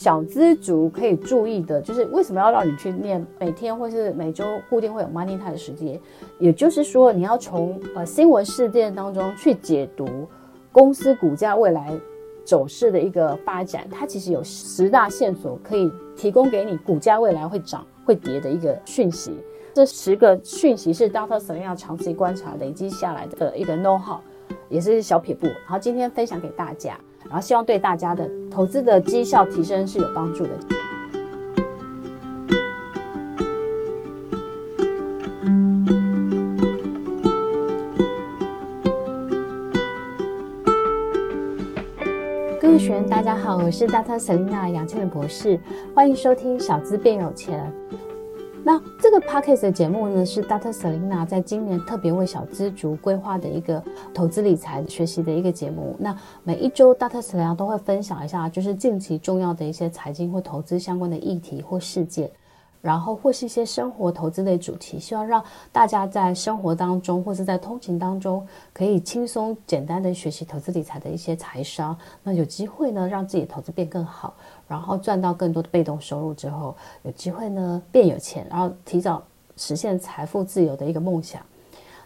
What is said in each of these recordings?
小资族可以注意的，就是为什么要让你去念每天或是每周固定会有 Money Time 的时间？也就是说，你要从呃新闻事件当中去解读公司股价未来走势的一个发展。它其实有十大线索可以提供给你股价未来会涨会跌的一个讯息。这十个讯息是 Dr. Selena 长期观察累积下来的一个 know-how，也是小撇步。然后今天分享给大家。然后希望对大家的投资的绩效提升是有帮助的。各位学员，大家好，我是 Dr. Selena 杨倩的博士，欢迎收听《小资变有钱》。那这个 podcast 的节目呢，是 Dr. Selina 在今年特别为小资族规划的一个投资理财学习的一个节目。那每一周 Dr. Selina 都会分享一下，就是近期重要的一些财经或投资相关的议题或事件。然后或是一些生活投资类主题，希望让大家在生活当中或是在通勤当中，可以轻松简单的学习投资理财的一些财商。那有机会呢，让自己的投资变更好，然后赚到更多的被动收入之后，有机会呢变有钱，然后提早实现财富自由的一个梦想。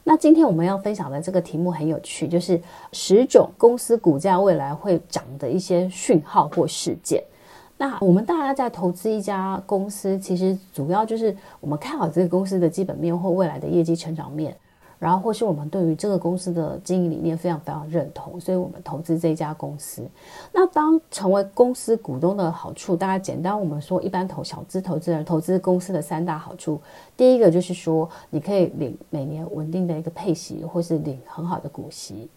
那今天我们要分享的这个题目很有趣，就是十种公司股价未来会涨的一些讯号或事件。那我们大家在投资一家公司，其实主要就是我们看好这个公司的基本面或未来的业绩成长面，然后或是我们对于这个公司的经营理念非常非常认同，所以我们投资这家公司。那当成为公司股东的好处，大家简单我们说，一般投小资投资人投资公司的三大好处，第一个就是说你可以领每年稳定的一个配息，或是领很好的股息。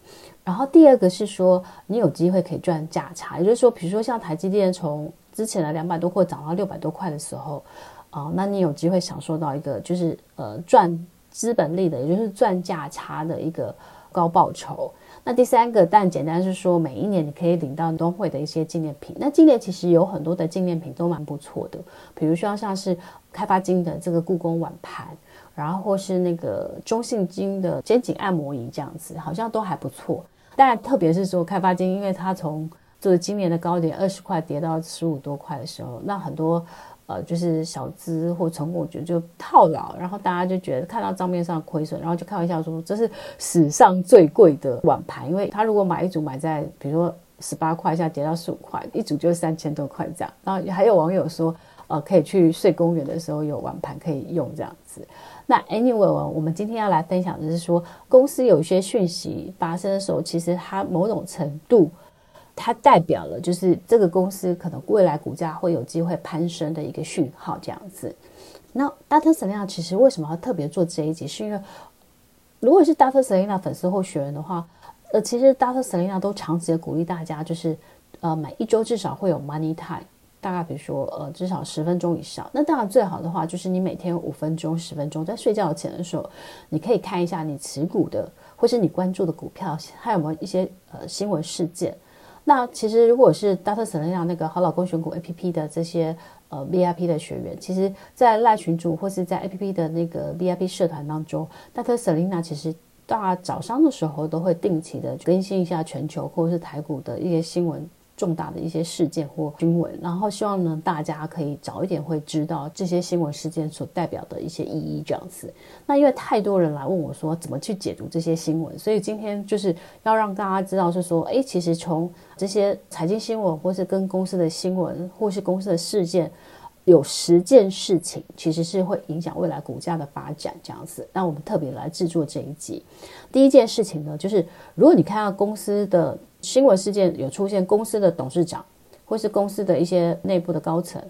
然后第二个是说你有机会可以赚价差，也就是说，比如说像台积电从之前的两百多块涨到六百多块的时候，啊、那你有机会享受到一个就是呃赚资本利的，也就是赚价差的一个高报酬。那第三个，但简单是说，每一年你可以领到东会的一些纪念品。那今年其实有很多的纪念品都蛮不错的，比如说像是开发金的这个故宫碗盘，然后或是那个中信金的肩颈按摩仪这样子，好像都还不错。但特别是说开发金，因为它从就是今年的高点二十块跌到十五多块的时候，那很多呃就是小资或存股就就套牢，然后大家就觉得看到账面上亏损，然后就开玩笑说这是史上最贵的碗盘，因为他如果买一组买在比如说十八块，现在跌到十五块，一组就是三千多块这样。然后还有网友说，呃，可以去睡公园的时候有碗盘可以用这样子。那 anyway，我们今天要来分享的是说，公司有一些讯息发生的时候，其实它某种程度。它代表了就是这个公司可能未来股价会有机会攀升的一个讯号，这样子。那 Dr. Selena 其实为什么要特别做这一集？是因为如果是 Dr. Selena 粉丝或学员的话，呃，其实 Dr. Selena 都长期的鼓励大家，就是呃每一周至少会有 Money Time，大概比如说呃至少十分钟以上。那当然最好的话就是你每天五分钟、十分钟，在睡觉前的时候，你可以看一下你持股的或是你关注的股票，还有没有一些呃新闻事件。那其实，如果是 Dr. Selina 那个好老公选股 APP 的这些呃 VIP 的学员，其实，在赖群主或是在 APP 的那个 VIP 社团当中，Dr. Selina 其实大早上的时候都会定期的更新一下全球或者是台股的一些新闻。重大的一些事件或新闻，然后希望呢，大家可以早一点会知道这些新闻事件所代表的一些意义，这样子。那因为太多人来问我说怎么去解读这些新闻，所以今天就是要让大家知道是说，诶，其实从这些财经新闻，或是跟公司的新闻，或是公司的事件，有十件事情其实是会影响未来股价的发展，这样子。那我们特别来制作这一集。第一件事情呢，就是如果你看到公司的。新闻事件有出现，公司的董事长或是公司的一些内部的高层，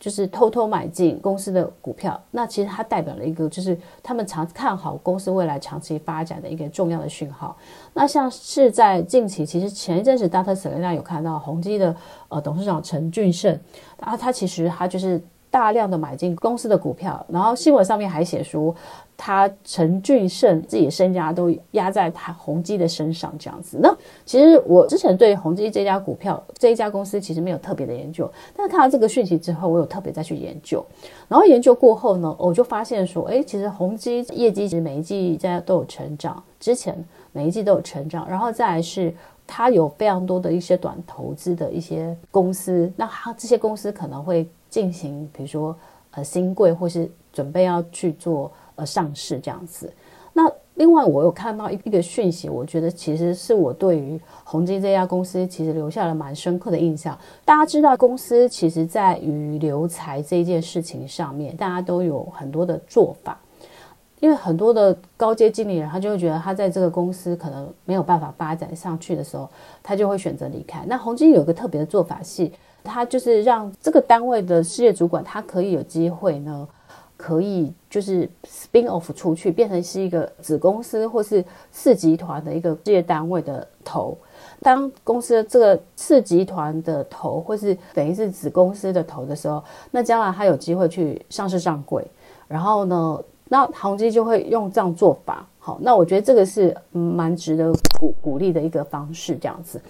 就是偷偷买进公司的股票。那其实它代表了一个，就是他们长看好公司未来长期发展的一个重要的讯号。那像是在近期，其实前一阵子，Dr. Selena 有看到宏基的呃董事长陈俊盛，然后他其实他就是大量的买进公司的股票，然后新闻上面还写说。他陈俊盛自己的身家都压在他宏基的身上，这样子。那其实我之前对宏基这家股票这一家公司其实没有特别的研究，但是看到这个讯息之后，我有特别再去研究。然后研究过后呢，我就发现说，哎，其实宏基业绩其实每一季在都有成长，之前每一季都有成长。然后再来是它有非常多的一些短投资的一些公司，那它这些公司可能会进行，比如说呃新贵或是准备要去做呃上市这样子。那另外我有看到一一个讯息，我觉得其实是我对于宏碁这家公司其实留下了蛮深刻的印象。大家知道公司其实在于留才这件事情上面，大家都有很多的做法。因为很多的高阶经理人，他就会觉得他在这个公司可能没有办法发展上去的时候，他就会选择离开。那宏碁有个特别的做法是，他就是让这个单位的事业主管，他可以有机会呢，可以就是 spin off 出去，变成是一个子公司或是次集团的一个事业单位的头。当公司的这个次集团的头，或是等于是子公司的头的时候，那将来他有机会去上市上柜，然后呢，那宏基就会用这样做法，好，那我觉得这个是蛮值得鼓鼓励的一个方式，这样子。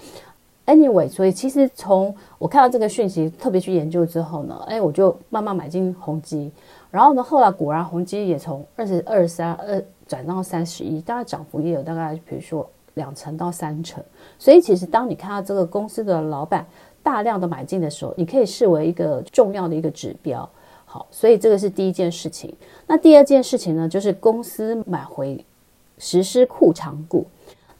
Anyway，所以其实从我看到这个讯息，特别去研究之后呢，哎，我就慢慢买进宏基，然后呢，后来果然宏基也从二十二三二转到三十一，大概涨幅也有大概比如说两成到三成。所以其实当你看到这个公司的老板大量的买进的时候，你可以视为一个重要的一个指标。好，所以这个是第一件事情。那第二件事情呢，就是公司买回实施库藏股。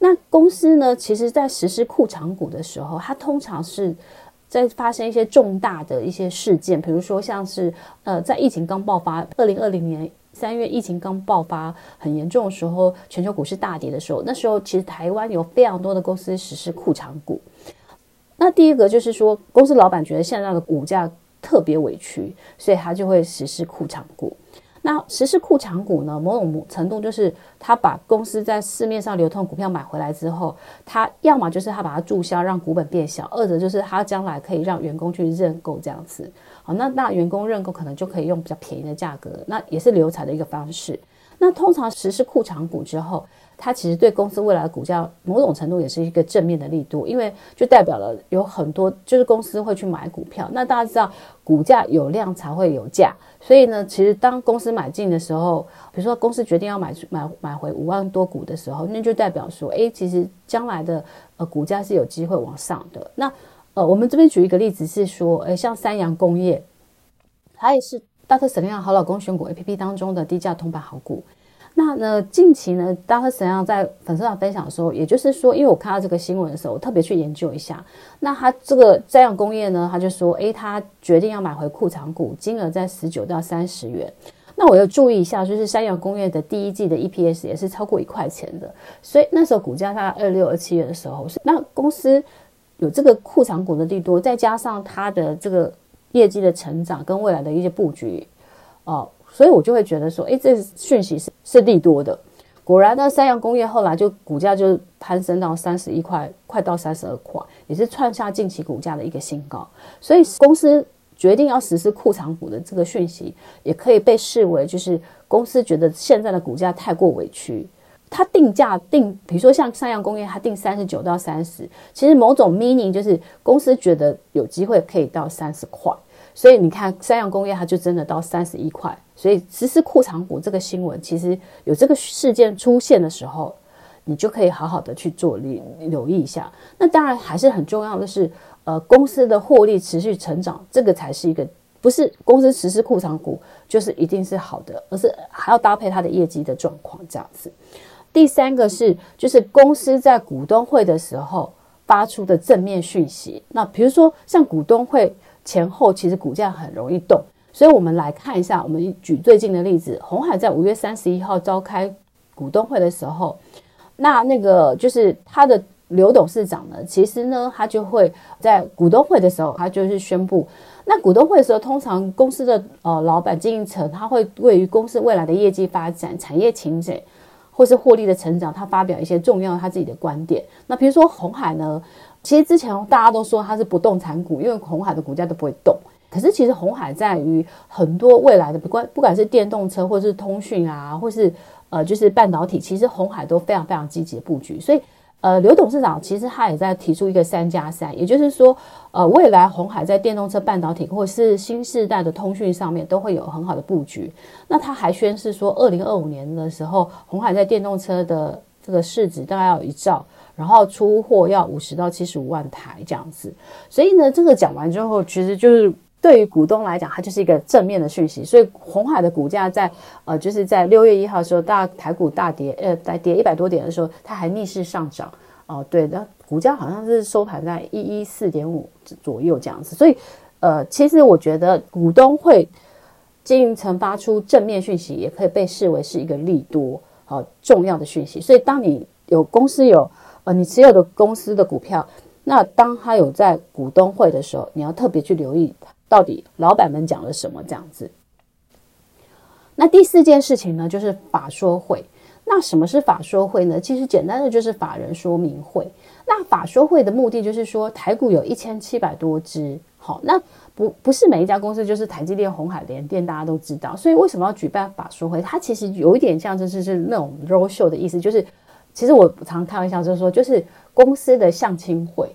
那公司呢，其实在实施库藏股的时候，它通常是在发生一些重大的一些事件，比如说像是呃，在疫情刚爆发，二零二零年三月疫情刚爆发很严重的时候，全球股市大跌的时候，那时候其实台湾有非常多的公司实施库藏股。那第一个就是说，公司老板觉得现在的股价。特别委屈，所以他就会实施库藏股。那实施库藏股呢，某种程度就是他把公司在市面上流通股票买回来之后，他要么就是他把它注销，让股本变小；二者就是他将来可以让员工去认购这样子。好，那那员工认购可能就可以用比较便宜的价格，那也是留才的一个方式。那通常实施库藏股之后，它其实对公司未来的股价某种程度也是一个正面的力度，因为就代表了有很多就是公司会去买股票。那大家知道，股价有量才会有价，所以呢，其实当公司买进的时候，比如说公司决定要买买买回五万多股的时候，那就代表说，诶，其实将来的呃股价是有机会往上的。那呃，我们这边举一个例子是说，呃，像三洋工业，它也是 Dr. Selena 好老公选股 APP 当中的低价铜板好股。那呢，近期呢，当他怎样在粉丝上分享的时候，也就是说，因为我看到这个新闻的时候，我特别去研究一下。那他这个三阳工业呢，他就说，诶，他决定要买回库藏股，金额在十九到三十元。那我要注意一下，就是山阳工业的第一季的 EPS 也是超过一块钱的，所以那时候股价大概二六二七元的时候，是那公司有这个库藏股的利多，再加上它的这个业绩的成长跟未来的一些布局，哦。所以我就会觉得说，诶，这讯息是是利多的。果然呢，三洋工业后来就股价就攀升到三十一块，快到三十二块，也是创下近期股价的一个新高。所以公司决定要实施库藏股的这个讯息，也可以被视为就是公司觉得现在的股价太过委屈，它定价定，比如说像三洋工业，它定三十九到三十，其实某种 meaning 就是公司觉得有机会可以到三十块。所以你看，三洋工业它就真的到三十一块。所以实施库藏股这个新闻，其实有这个事件出现的时候，你就可以好好的去做留留意一下。那当然还是很重要的是，呃，公司的获利持续成长，这个才是一个不是公司实施库藏股就是一定是好的，而是还要搭配它的业绩的状况这样子。第三个是，就是公司在股东会的时候发出的正面讯息。那比如说像股东会。前后其实股价很容易动，所以我们来看一下，我们举最近的例子，红海在五月三十一号召开股东会的时候，那那个就是他的刘董事长呢，其实呢，他就会在股东会的时候，他就是宣布，那股东会的时候，通常公司的呃老板经营层，他会对于公司未来的业绩发展、产业前景或是获利的成长，他发表一些重要他自己的观点。那比如说红海呢？其实之前大家都说它是不动产股，因为红海的股价都不会动。可是其实红海在于很多未来的不管不管是电动车，或是通讯啊，或是呃就是半导体，其实红海都非常非常积极的布局。所以呃刘董事长其实他也在提出一个三加三，也就是说呃未来红海在电动车、半导体或是新世代的通讯上面都会有很好的布局。那他还宣示说，二零二五年的时候，红海在电动车的这个市值大概要有一兆。然后出货要五十到七十五万台这样子。所以呢，这个讲完之后，其实就是对于股东来讲，它就是一个正面的讯息。所以红海的股价在呃，就是在六月一号的时候，大台股大跌，呃，大跌一百多点的时候，它还逆势上涨。哦、呃，对那，股价好像是收盘在一一四点五左右这样子。所以，呃，其实我觉得股东会。经营层发出正面讯息，也可以被视为是一个利多，好、重要的讯息。所以，当你有公司有呃你持有的公司的股票，那当他有在股东会的时候，你要特别去留意到底老板们讲了什么这样子。那第四件事情呢，就是法说会。那什么是法说会呢？其实简单的就是法人说明会。那法说会的目的就是说，台股有一千七百多只，好那。不不是每一家公司，就是台积电、红海、联电，大家都知道。所以为什么要举办法说会？它其实有一点像，就是是那种 road show 的意思，就是其实我常开玩笑，就是说，就是公司的相亲会，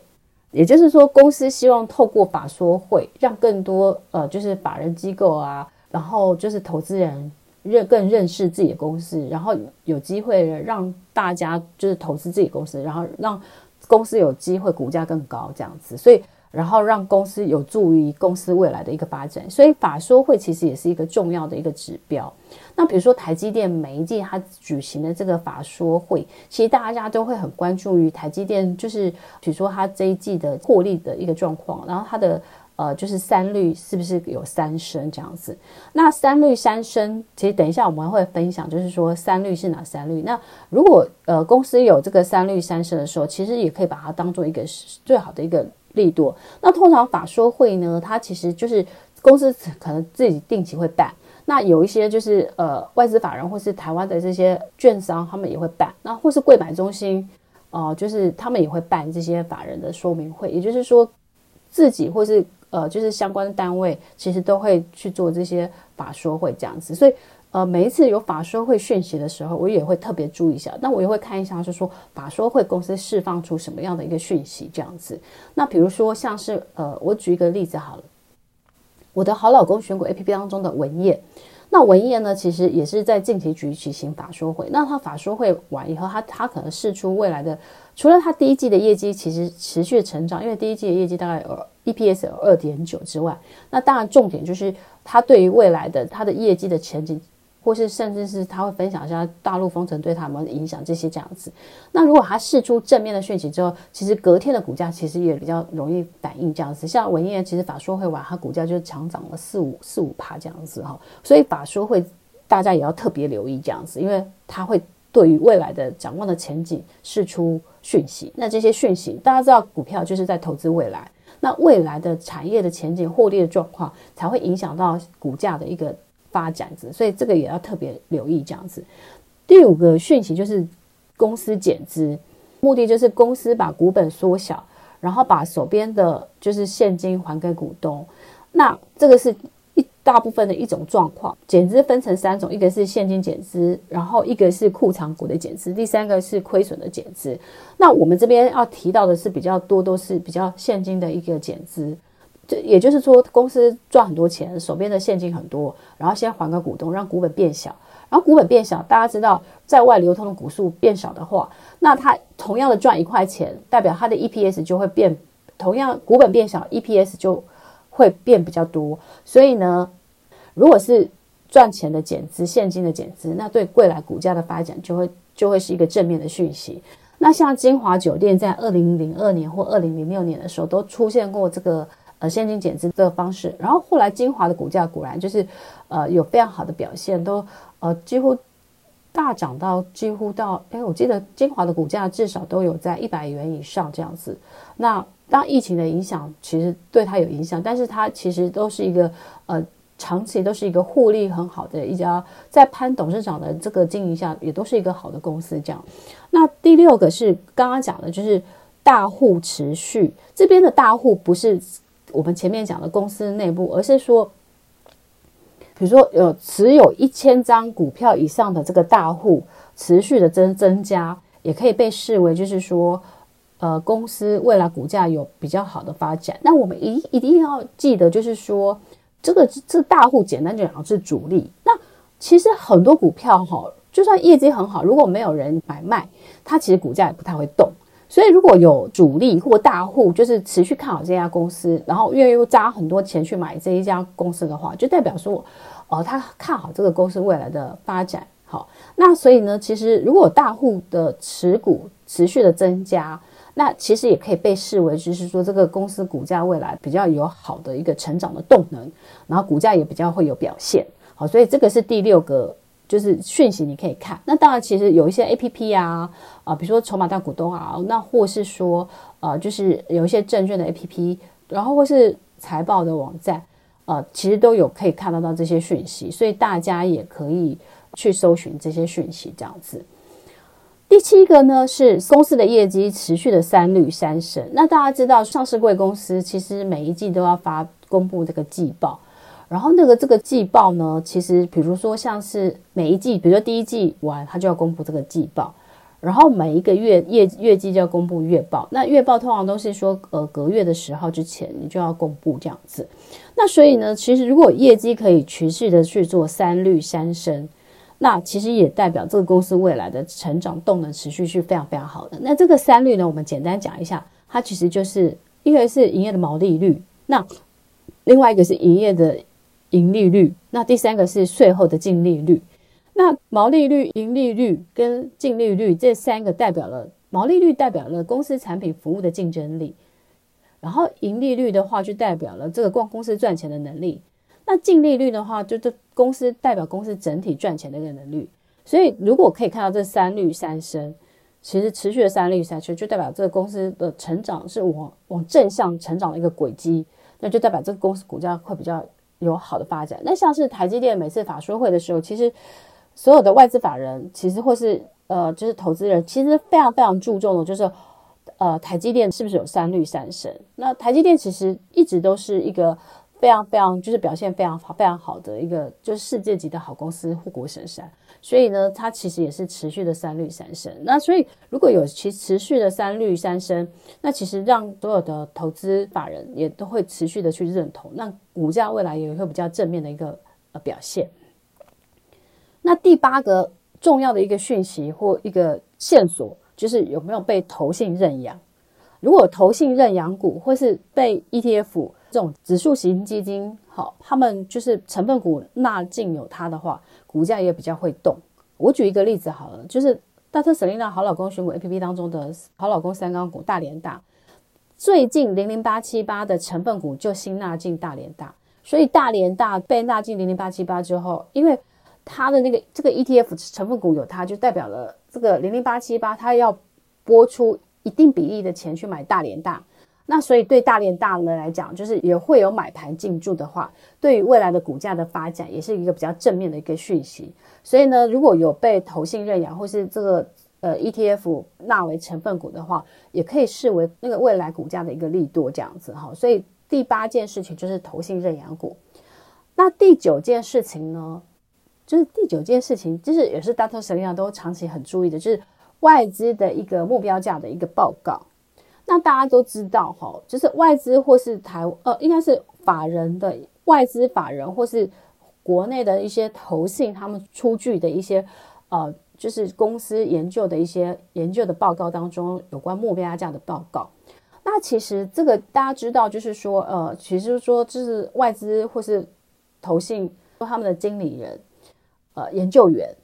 也就是说，公司希望透过法说会，让更多呃，就是法人机构啊，然后就是投资人认更认识自己的公司，然后有机会让大家就是投资自己公司，然后让公司有机会股价更高这样子，所以。然后让公司有助于公司未来的一个发展，所以法说会其实也是一个重要的一个指标。那比如说台积电每一季它举行的这个法说会，其实大家都会很关注于台积电，就是比如说它这一季的获利的一个状况，然后它的呃就是三率是不是有三升这样子？那三率三升，其实等一下我们会分享，就是说三率是哪三率？那如果呃公司有这个三率三升的时候，其实也可以把它当做一个最好的一个。利多，那通常法说会呢，它其实就是公司可能自己定期会办，那有一些就是呃外资法人或是台湾的这些券商，他们也会办，那或是柜买中心，哦、呃，就是他们也会办这些法人的说明会，也就是说自己或是呃就是相关单位，其实都会去做这些法说会这样子，所以。呃，每一次有法说会讯息的时候，我也会特别注意一下。那我也会看一下，是说法说会公司释放出什么样的一个讯息这样子。那比如说像是呃，我举一个例子好了，我的好老公选股 APP 当中的文业，那文业呢，其实也是在近期举行法说会。那他法说会完以后，他他可能释出未来的，除了他第一季的业绩其实持续成长，因为第一季的业绩大概有 EPS 有二点九之外，那当然重点就是他对于未来的他的业绩的前景。或是甚至是他会分享一下大陆封城对他们的影响这些这样子。那如果他释出正面的讯息之后，其实隔天的股价其实也比较容易反应这样子。像文曄其实法说会完，它股价就强涨了四五四五趴这样子哈。所以法说会大家也要特别留意这样子，因为它会对于未来的展望的前景释出讯息。那这些讯息大家知道，股票就是在投资未来，那未来的产业的前景、获利的状况才会影响到股价的一个。发展子，所以这个也要特别留意这样子。第五个讯息就是公司减资，目的就是公司把股本缩小，然后把手边的就是现金还给股东。那这个是一大部分的一种状况。减资分成三种，一个是现金减资，然后一个是库藏股的减资，第三个是亏损的减资。那我们这边要提到的是比较多，都是比较现金的一个减资。这也就是说，公司赚很多钱，手边的现金很多，然后先还给股东，让股本变小。然后股本变小，大家知道，在外流通的股数变少的话，那它同样的赚一块钱，代表它的 EPS 就会变，同样股本变小，EPS 就会变比较多。所以呢，如果是赚钱的减资，现金的减资，那对未来股价的发展就会就会是一个正面的讯息。那像金华酒店在二零零二年或二零零六年的时候，都出现过这个。呃，现金减资的方式，然后后来晶华的股价果然就是，呃，有非常好的表现，都呃几乎大涨到几乎到，哎，我记得晶华的股价至少都有在一百元以上这样子。那当疫情的影响其实对它有影响，但是它其实都是一个呃长期都是一个获利很好的一家，在潘董事长的这个经营下，也都是一个好的公司这样。那第六个是刚刚讲的，就是大户持续这边的大户不是。我们前面讲的公司内部，而是说，比如说有持有一千张股票以上的这个大户持续的增增加，也可以被视为就是说，呃，公司未来股价有比较好的发展。那我们一一定要记得，就是说，这个这大户简单讲是主力。那其实很多股票哈，就算业绩很好，如果没有人买卖，它其实股价也不太会动。所以如果有主力或大户就是持续看好这家公司，然后愿意砸很多钱去买这一家公司的话，就代表说，呃，他看好这个公司未来的发展。好，那所以呢，其实如果大户的持股持续的增加，那其实也可以被视为就是说这个公司股价未来比较有好的一个成长的动能，然后股价也比较会有表现。好，所以这个是第六个。就是讯息你可以看，那当然其实有一些 APP 啊，啊，比如说筹码大股东啊，那或是说呃，就是有一些证券的 APP，然后或是财报的网站，呃，其实都有可以看得到这些讯息，所以大家也可以去搜寻这些讯息这样子。第七个呢是公司的业绩持续的三率三升，那大家知道上市贵公司其实每一季都要发公布这个季报。然后那个这个季报呢，其实比如说像是每一季，比如说第一季完，它就要公布这个季报，然后每一个月月月季就要公布月报。那月报通常都是说，呃，隔月的十号之前你就要公布这样子。那所以呢，其实如果业绩可以持续的去做三率三升，那其实也代表这个公司未来的成长动能持续是非常非常好的。那这个三率呢，我们简单讲一下，它其实就是一个是营业的毛利率，那另外一个是营业的。盈利率，那第三个是税后的净利率。那毛利率、盈利率跟净利率这三个代表了毛利率代表了公司产品服务的竞争力，然后盈利率的话就代表了这个光公司赚钱的能力。那净利率的话，就这公司代表公司整体赚钱的一个能力。所以如果可以看到这三率三升，其实持续的三率三升就代表这个公司的成长是往往正向成长的一个轨迹，那就代表这个公司股价会比较。有好的发展。那像是台积电每次法说会的时候，其实所有的外资法人，其实或是呃，就是投资人，其实非常非常注重的，就是呃，台积电是不是有三绿三神？那台积电其实一直都是一个。非常非常就是表现非常好非常好的一个就是世界级的好公司护国神山，所以呢，它其实也是持续的三率三升。那所以如果有其持续的三率三升，那其实让所有的投资法人也都会持续的去认同，那股价未来也会比较正面的一个呃表现。那第八个重要的一个讯息或一个线索，就是有没有被投信认养？如果投信认养股或是被 ETF。这种指数型基金，好，他们就是成分股纳进有它的话，股价也比较会动。我举一个例子好了，就是大特 Selina 好老公选股 APP 当中的好老公三缸股大连大，最近零零八七八的成分股就新纳进大连大，所以大连大被纳进零零八七八之后，因为它的那个这个 ETF 成分股有它，就代表了这个零零八七八它要拨出一定比例的钱去买大连大。那所以对大连大呢来讲，就是也会有买盘进驻的话，对于未来的股价的发展也是一个比较正面的一个讯息。所以呢，如果有被投信认养或是这个呃 ETF 纳为成分股的话，也可以视为那个未来股价的一个利多这样子哈。所以第八件事情就是投信认养股。那第九件事情呢，就是第九件事情，就是也是大特 Selina 都长期很注意的，就是外资的一个目标价的一个报告。那大家都知道哈，就是外资或是台呃，应该是法人的外资法人或是国内的一些投信，他们出具的一些呃，就是公司研究的一些研究的报告当中有关目标价的报告。那其实这个大家知道，就是说呃，其实说就是外资或是投信他们的经理人呃研究员。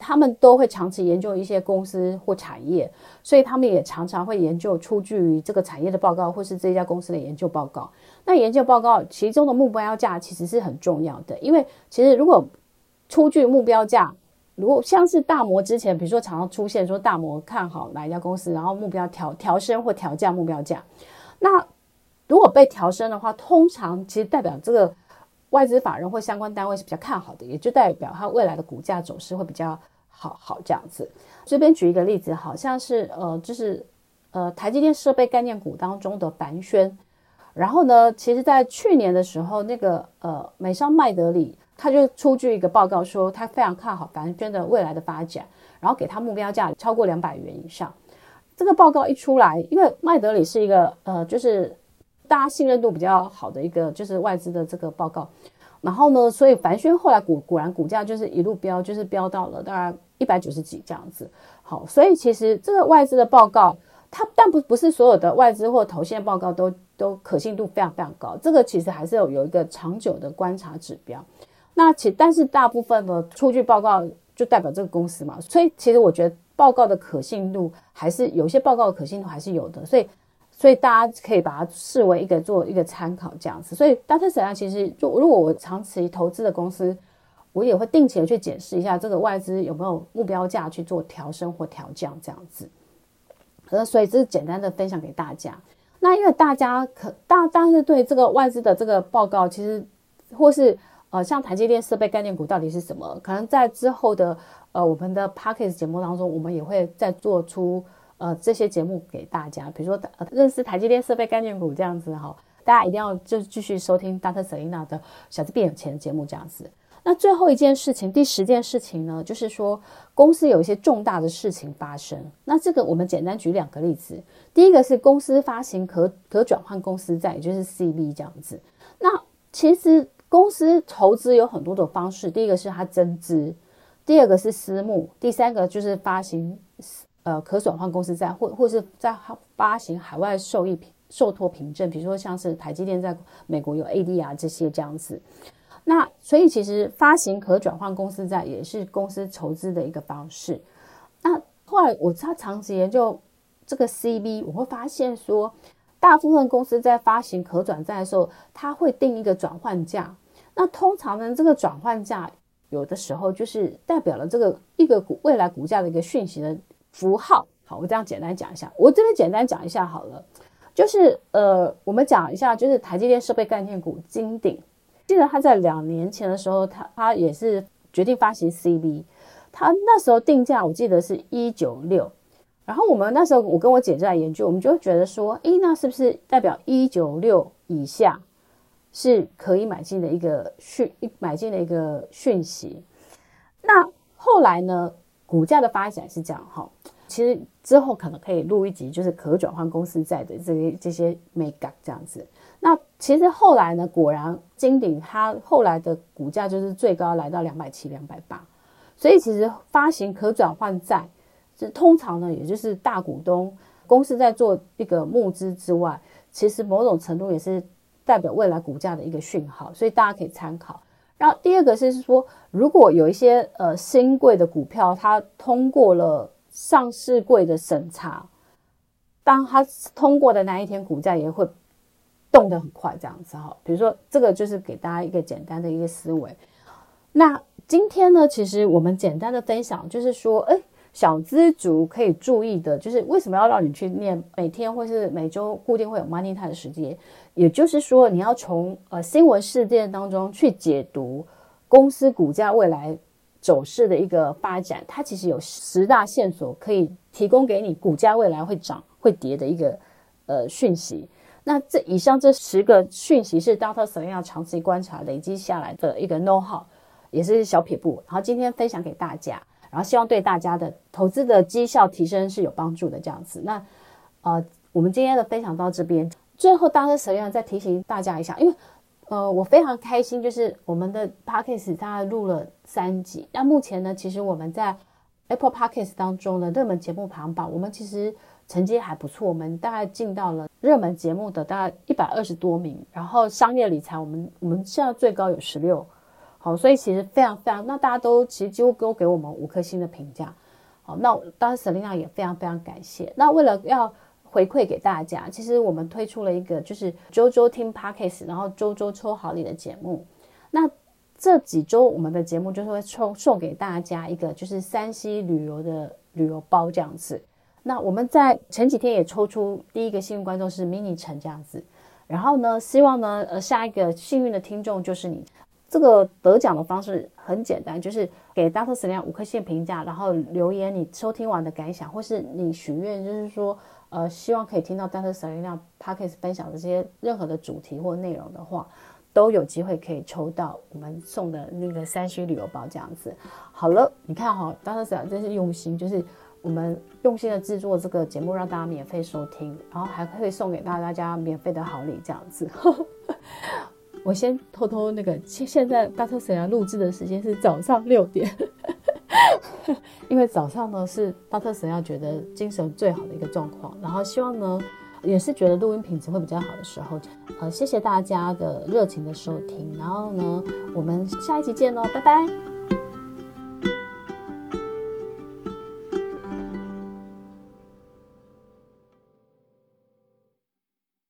他们都会长期研究一些公司或产业，所以他们也常常会研究出具于这个产业的报告，或是这家公司的研究报告。那研究报告其中的目标价其实是很重要的，因为其实如果出具目标价，如果像是大摩之前，比如说常常出现说大摩看好哪一家公司，然后目标调调升或调降目标价，那如果被调升的话，通常其实代表这个。外资法人或相关单位是比较看好的，也就代表它未来的股价走势会比较好，好这样子。这边举一个例子，好像是呃，就是呃，台积电设备概念股当中的凡轩。然后呢，其实在去年的时候，那个呃，美商麦德里他就出具一个报告，说他非常看好凡轩的未来的发展，然后给他目标价超过两百元以上。这个报告一出来，因为麦德里是一个呃，就是。大家信任度比较好的一个就是外资的这个报告，然后呢，所以凡轩后来股果然股价就是一路飙，就是飙到了大概一百九十几这样子。好，所以其实这个外资的报告，它但不不是所有的外资或投信报告都都可信度非常非常高，这个其实还是有有一个长久的观察指标。那其但是大部分的数据报告就代表这个公司嘛，所以其实我觉得报告的可信度还是有些报告的可信度还是有的，所以所以大家可以把它视为一个做一个参考这样子。所以 Data Selina 其实就如果我长期投资的公司，我也会定期的去检视一下这个外资有没有目标价去做调升或调降这样子。呃，所以这是简单的分享给大家。那因为大家可大，但是对这个外资的这个报告，其实或是呃，像台积电设备概念股到底是什么？可能在之后的呃我们的 Podcast 节目当中，我们也会再做出呃这些节目给大家。比如说、呃、认识台积电设备概念股这样子哈，大家一定要就继续收听 Dr. Selina 的小资变有钱的节目这样子。那最后一件事情，第十件事情呢，就是说公司有一些重大的事情发生。那这个我们简单举两个例子。第一个是公司发行可可转换公司债，也就是 CB 这样子。那其实公司投资有很多种方式，第一个是它增资，第二个是私募，第三个就是发行呃可转换公司债，或或是在发行海外受益受托凭证，比如说像是台积电在美国有 ADR 这些这样子。那所以其实发行可转换公司债也是公司筹资的一个方式。那后来我他长期研究这个 CB，我会发现说，大部分公司在发行可转债的时候，它会定一个转换价。那通常呢，这个转换价有的时候就是代表了这个一个股未来股价的一个讯息的符号。好，我这样简单讲一下，我这边简单讲一下好了，就是呃，我们讲一下，就是台积电设备概念股金鼎。记得他在两年前的时候，他他也是决定发行 CB，他那时候定价我记得是一九六，然后我们那时候我跟我姐在研究，我们就觉得说，诶，那是不是代表一九六以下是可以买进的一个讯，买进的一个讯息？那后来呢，股价的发展是这样哈，其实之后可能可以录一集，就是可转换公司债的这些这些美感这样子。那其实后来呢，果然金鼎它后来的股价就是最高来到两百七、两百八，所以其实发行可转换债，这通常呢，也就是大股东公司在做一个募资之外，其实某种程度也是代表未来股价的一个讯号，所以大家可以参考。然后第二个是说，如果有一些呃新贵的股票，它通过了上市柜的审查，当它通过的那一天，股价也会。动得很快，这样子哈。比如说，这个就是给大家一个简单的一个思维。那今天呢，其实我们简单的分享就是说，哎，小资族可以注意的，就是为什么要让你去念每天或是每周固定会有 Money Time 的时间，也就是说，你要从呃新闻事件当中去解读公司股价未来走势的一个发展，它其实有十大线索可以提供给你股价未来会涨会跌的一个呃讯息。那这以上这十个讯息是 Doctor Selina 长期观察累积下来的一个 know how，也是小撇步。然后今天分享给大家，然后希望对大家的投资的绩效提升是有帮助的这样子。那呃，我们今天的分享到这边，最后，Doctor Selina 再提醒大家一下，因为呃，我非常开心，就是我们的 Podcast 它录了三集。那目前呢，其实我们在 Apple Podcast 当中的热门节目排行榜，我们其实。成绩还不错，我们大概进到了热门节目的大概一百二十多名，然后商业理财我们我们现在最高有十六，好，所以其实非常非常，那大家都其实几乎都给我们五颗星的评价，好，那当然 Selina 也非常非常感谢。那为了要回馈给大家，其实我们推出了一个就是周周听 Podcast，然后周周抽好礼的节目。那这几周我们的节目就是会抽送给大家一个就是山西旅游的旅游包这样子。那我们在前几天也抽出第一个幸运观众是 mini 陈这样子，然后呢，希望呢，呃，下一个幸运的听众就是你。这个得奖的方式很简单，就是给 Dr. Selina 五颗星评价，然后留言你收听完的感想，或是你许愿，就是说，呃，希望可以听到 Dr. Selina Podcast 分享的这些任何的主题或内容的话，都有机会可以抽到我们送的那个山西旅游包这样子。好了，你看哈大特神样真是用心，就是。我们用心的制作这个节目，让大家免费收听，然后还可以送给大家免费的好礼，这样子。我先偷偷那个，现在 Dr. Selina 录制的时间是早上六点。因为早上呢是 Dr. Selena 觉得精神最好的一个状况，然后希望呢也是觉得录音品质会比较好的时候，呃，谢谢大家的热情的收听，然后呢，我们下一集见喽，拜拜。